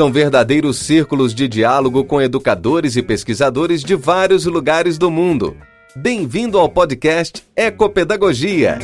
São verdadeiros círculos de diálogo com educadores e pesquisadores de vários lugares do mundo. Bem-vindo ao podcast Ecopedagogia.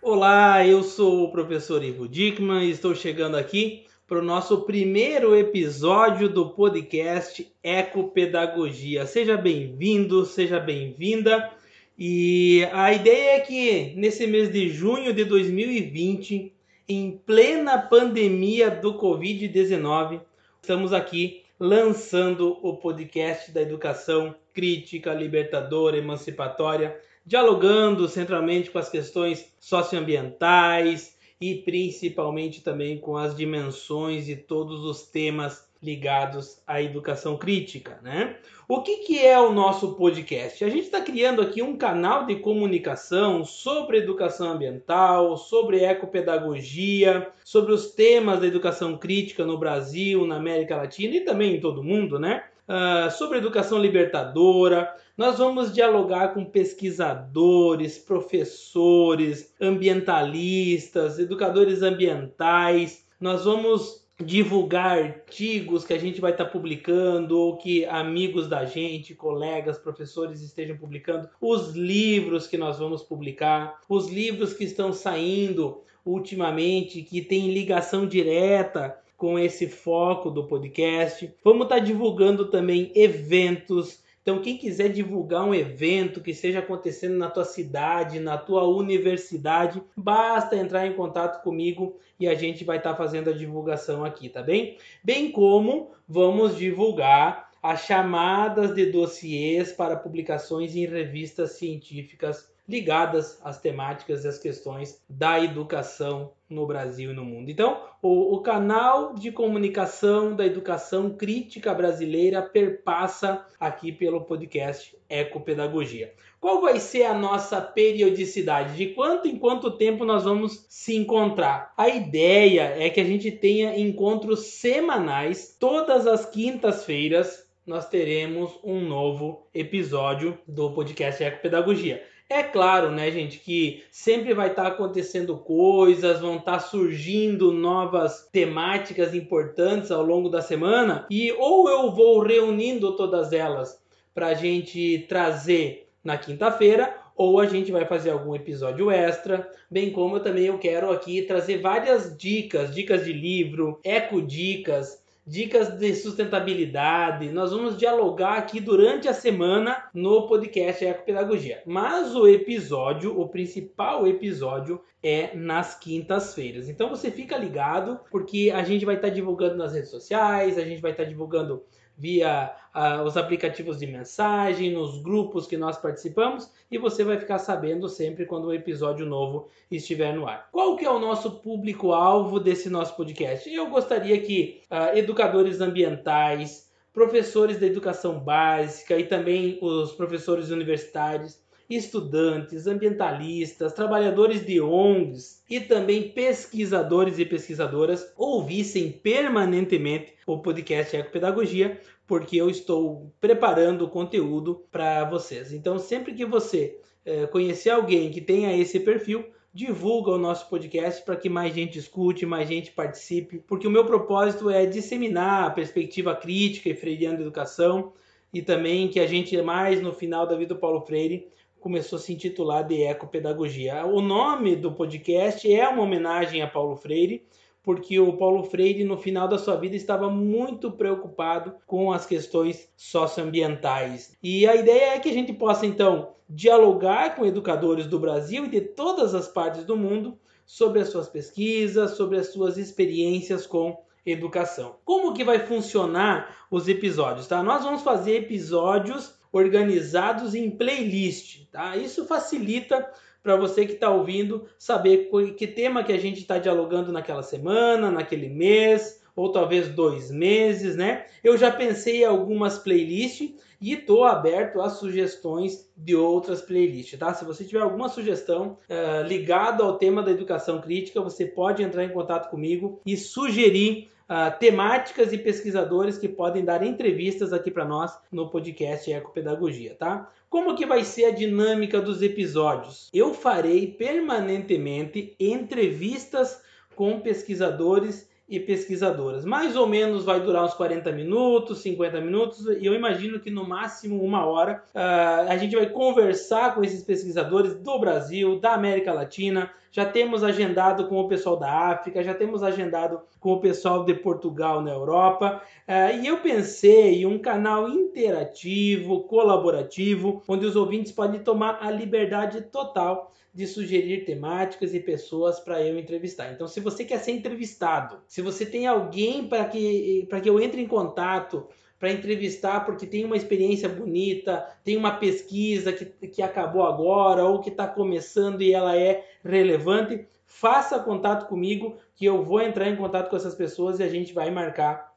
Olá, eu sou o professor Ivo Dickman e estou chegando aqui para o nosso primeiro episódio do podcast Ecopedagogia. Seja bem-vindo, seja bem-vinda. E a ideia é que nesse mês de junho de 2020, em plena pandemia do Covid-19, estamos aqui lançando o podcast da educação crítica, libertadora, emancipatória, dialogando centralmente com as questões socioambientais e principalmente também com as dimensões e todos os temas ligados à educação crítica, né? O que, que é o nosso podcast? A gente está criando aqui um canal de comunicação sobre educação ambiental, sobre ecopedagogia, sobre os temas da educação crítica no Brasil, na América Latina e também em todo o mundo, né? Uh, sobre educação libertadora. Nós vamos dialogar com pesquisadores, professores, ambientalistas, educadores ambientais. Nós vamos divulgar artigos que a gente vai estar tá publicando ou que amigos da gente, colegas, professores estejam publicando, os livros que nós vamos publicar, os livros que estão saindo ultimamente que tem ligação direta com esse foco do podcast. Vamos estar tá divulgando também eventos então, quem quiser divulgar um evento que esteja acontecendo na tua cidade, na tua universidade, basta entrar em contato comigo e a gente vai estar tá fazendo a divulgação aqui, tá bem? Bem como vamos divulgar as chamadas de dossiês para publicações em revistas científicas ligadas às temáticas e às questões da educação no Brasil e no mundo. Então, o, o, canal de comunicação da educação crítica brasileira perpassa aqui pelo podcast Ecopedagogia. Qual vai ser a nossa periodicidade? De quanto em quanto tempo nós vamos se encontrar? A ideia é que a gente tenha encontros semanais, todas as quintas-feiras nós teremos um novo episódio do podcast Ecopedagogia. É claro, né, gente, que sempre vai estar tá acontecendo coisas, vão estar tá surgindo novas temáticas importantes ao longo da semana e ou eu vou reunindo todas elas para a gente trazer na quinta-feira ou a gente vai fazer algum episódio extra, bem como eu também eu quero aqui trazer várias dicas, dicas de livro, eco dicas, dicas de sustentabilidade. Nós vamos dialogar aqui durante a semana no podcast Ecopedagogia. Mas o episódio, o principal episódio é nas quintas-feiras. Então você fica ligado porque a gente vai estar divulgando nas redes sociais, a gente vai estar divulgando via uh, os aplicativos de mensagem, nos grupos que nós participamos e você vai ficar sabendo sempre quando um episódio novo estiver no ar. Qual que é o nosso público-alvo desse nosso podcast? Eu gostaria que uh, educadores ambientais, professores da educação básica e também os professores universitários estudantes, ambientalistas, trabalhadores de ONGs e também pesquisadores e pesquisadoras ouvissem permanentemente o podcast Ecopedagogia, porque eu estou preparando o conteúdo para vocês. Então, sempre que você é, conhecer alguém que tenha esse perfil, divulga o nosso podcast para que mais gente escute, mais gente participe, porque o meu propósito é disseminar a perspectiva crítica e freiriana da educação e também que a gente mais no final da vida do Paulo Freire começou a se intitular de Ecopedagogia. O nome do podcast é uma homenagem a Paulo Freire, porque o Paulo Freire, no final da sua vida, estava muito preocupado com as questões socioambientais. E a ideia é que a gente possa, então, dialogar com educadores do Brasil e de todas as partes do mundo sobre as suas pesquisas, sobre as suas experiências com educação. Como que vai funcionar os episódios, tá? Nós vamos fazer episódios organizados em playlist, tá? Isso facilita para você que está ouvindo saber que tema que a gente está dialogando naquela semana, naquele mês, ou talvez dois meses, né? Eu já pensei em algumas playlists e estou aberto a sugestões de outras playlists, tá? Se você tiver alguma sugestão uh, ligada ao tema da educação crítica, você pode entrar em contato comigo e sugerir uh, temáticas e pesquisadores que podem dar entrevistas aqui para nós no podcast Ecopedagogia, tá? Como que vai ser a dinâmica dos episódios? Eu farei permanentemente entrevistas com pesquisadores e pesquisadoras. Mais ou menos vai durar uns 40 minutos, 50 minutos, e eu imagino que no máximo uma hora uh, a gente vai conversar com esses pesquisadores do Brasil, da América Latina. Já temos agendado com o pessoal da África, já temos agendado com o pessoal de Portugal na Europa. Uh, e eu pensei em um canal interativo, colaborativo, onde os ouvintes podem tomar a liberdade total de sugerir temáticas e pessoas para eu entrevistar. Então, se você quer ser entrevistado, se você tem alguém para que, que eu entre em contato para entrevistar porque tem uma experiência bonita, tem uma pesquisa que, que acabou agora ou que está começando e ela é relevante, faça contato comigo que eu vou entrar em contato com essas pessoas e a gente vai marcar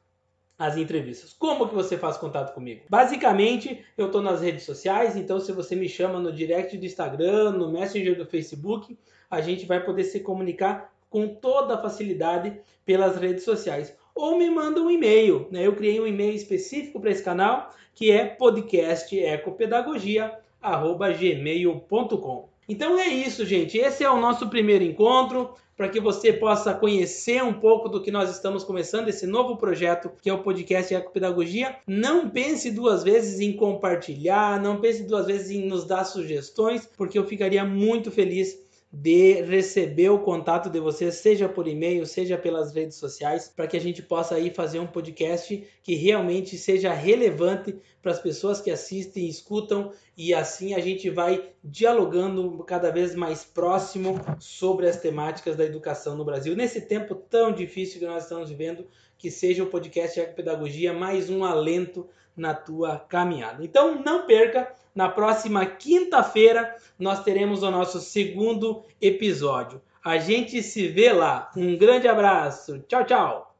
as entrevistas. Como que você faz contato comigo? Basicamente, eu estou nas redes sociais, então se você me chama no direct do Instagram, no Messenger do Facebook, a gente vai poder se comunicar com toda a facilidade pelas redes sociais. Ou me manda um e-mail, né? Eu criei um e-mail específico para esse canal, que é podcastecopedagogia@gmail.com. Então é isso, gente. Esse é o nosso primeiro encontro para que você possa conhecer um pouco do que nós estamos começando, esse novo projeto que é o podcast Ecopedagogia. Não pense duas vezes em compartilhar, não pense duas vezes em nos dar sugestões, porque eu ficaria muito feliz de receber o contato de vocês, seja por e-mail, seja pelas redes sociais, para que a gente possa aí fazer um podcast que realmente seja relevante para as pessoas que assistem escutam e assim a gente vai dialogando cada vez mais próximo sobre as temáticas da educação no Brasil. Nesse tempo tão difícil que nós estamos vivendo, que seja o podcast Ecopedagogia mais um alento na tua caminhada. Então não perca, na próxima quinta-feira nós teremos o nosso segundo episódio. A gente se vê lá. Um grande abraço. Tchau, tchau.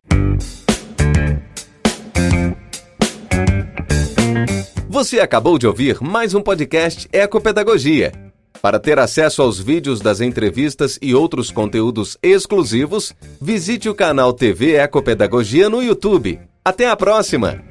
Você acabou de ouvir mais um podcast Ecopedagogia. Para ter acesso aos vídeos das entrevistas e outros conteúdos exclusivos, visite o canal TV Ecopedagogia no YouTube. Até a próxima!